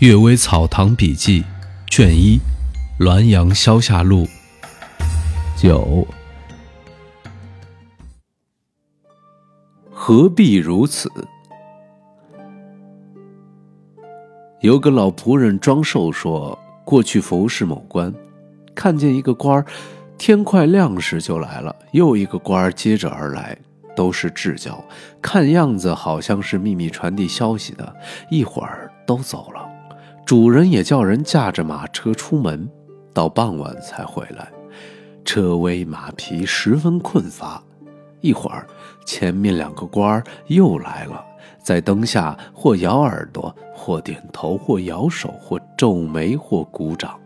《阅微草堂笔记》卷一，《滦阳消夏录》九。何必如此？有个老仆人庄寿说，过去服侍某官，看见一个官儿，天快亮时就来了；又一个官儿接着而来，都是至交，看样子好像是秘密传递消息的，一会儿都走了。主人也叫人驾着马车出门，到傍晚才回来，车微马疲，十分困乏。一会儿，前面两个官儿又来了，在灯下或摇耳朵，或点头，或摇手，或皱眉，或鼓掌，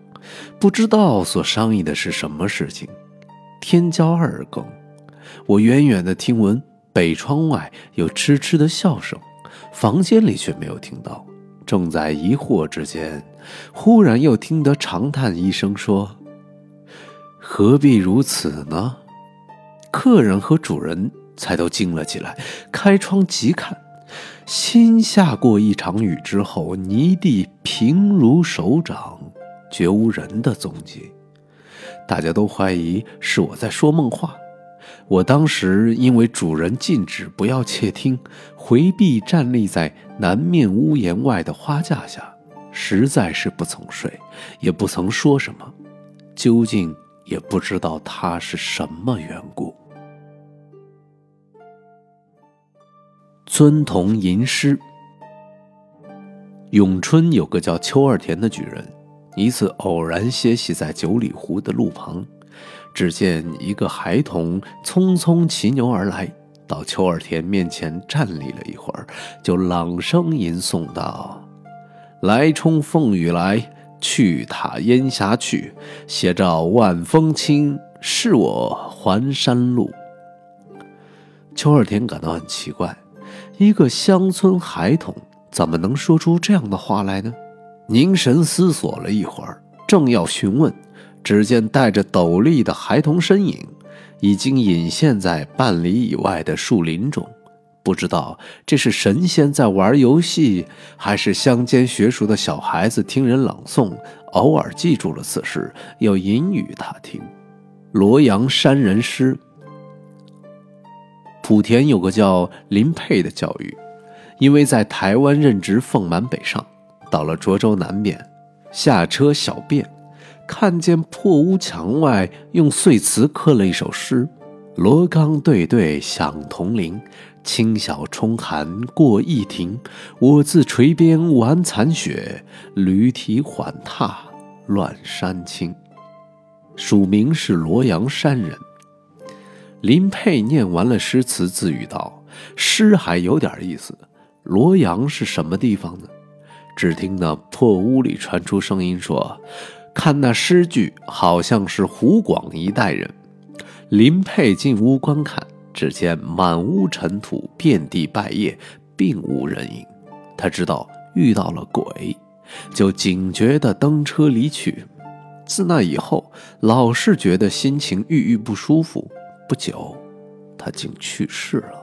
不知道所商议的是什么事情。天交二更，我远远的听闻北窗外有痴痴的笑声，房间里却没有听到。正在疑惑之间，忽然又听得长叹一声，说：“何必如此呢？”客人和主人才都惊了起来，开窗急看，新下过一场雨之后，泥地平如手掌，绝无人的踪迹。大家都怀疑是我在说梦话。我当时因为主人禁止不要窃听，回避站立在南面屋檐外的花架下，实在是不曾睡，也不曾说什么，究竟也不知道他是什么缘故。尊童吟诗。永春有个叫邱二田的举人，一次偶然歇息在九里湖的路旁。只见一个孩童匆匆骑牛而来，到邱二田面前站立了一会儿，就朗声吟诵道：“来冲凤羽来，去踏烟霞去。斜照万峰青，是我还山路。”邱二田感到很奇怪，一个乡村孩童怎么能说出这样的话来呢？凝神思索了一会儿，正要询问。只见戴着斗笠的孩童身影，已经隐现在半里以外的树林中。不知道这是神仙在玩游戏，还是乡间学熟的小孩子听人朗诵，偶尔记住了此事，又吟与他听。罗阳山人诗。莆田有个叫林佩的教育，因为在台湾任职奉满北上，到了涿州南边，下车小便。看见破屋墙外用碎瓷刻了一首诗：“罗岗对对响铜铃，清晓冲寒过驿亭。我自垂鞭玩残雪，驴蹄缓踏乱山青。”署名是罗阳山人。林佩念完了诗词，自语道：“诗还有点意思。罗阳是什么地方呢？”只听那破屋里传出声音说。看那诗句，好像是湖广一带人。林佩进屋观看，只见满屋尘土，遍地败叶，并无人影。他知道遇到了鬼，就警觉地登车离去。自那以后，老是觉得心情郁郁不舒服。不久，他竟去世了。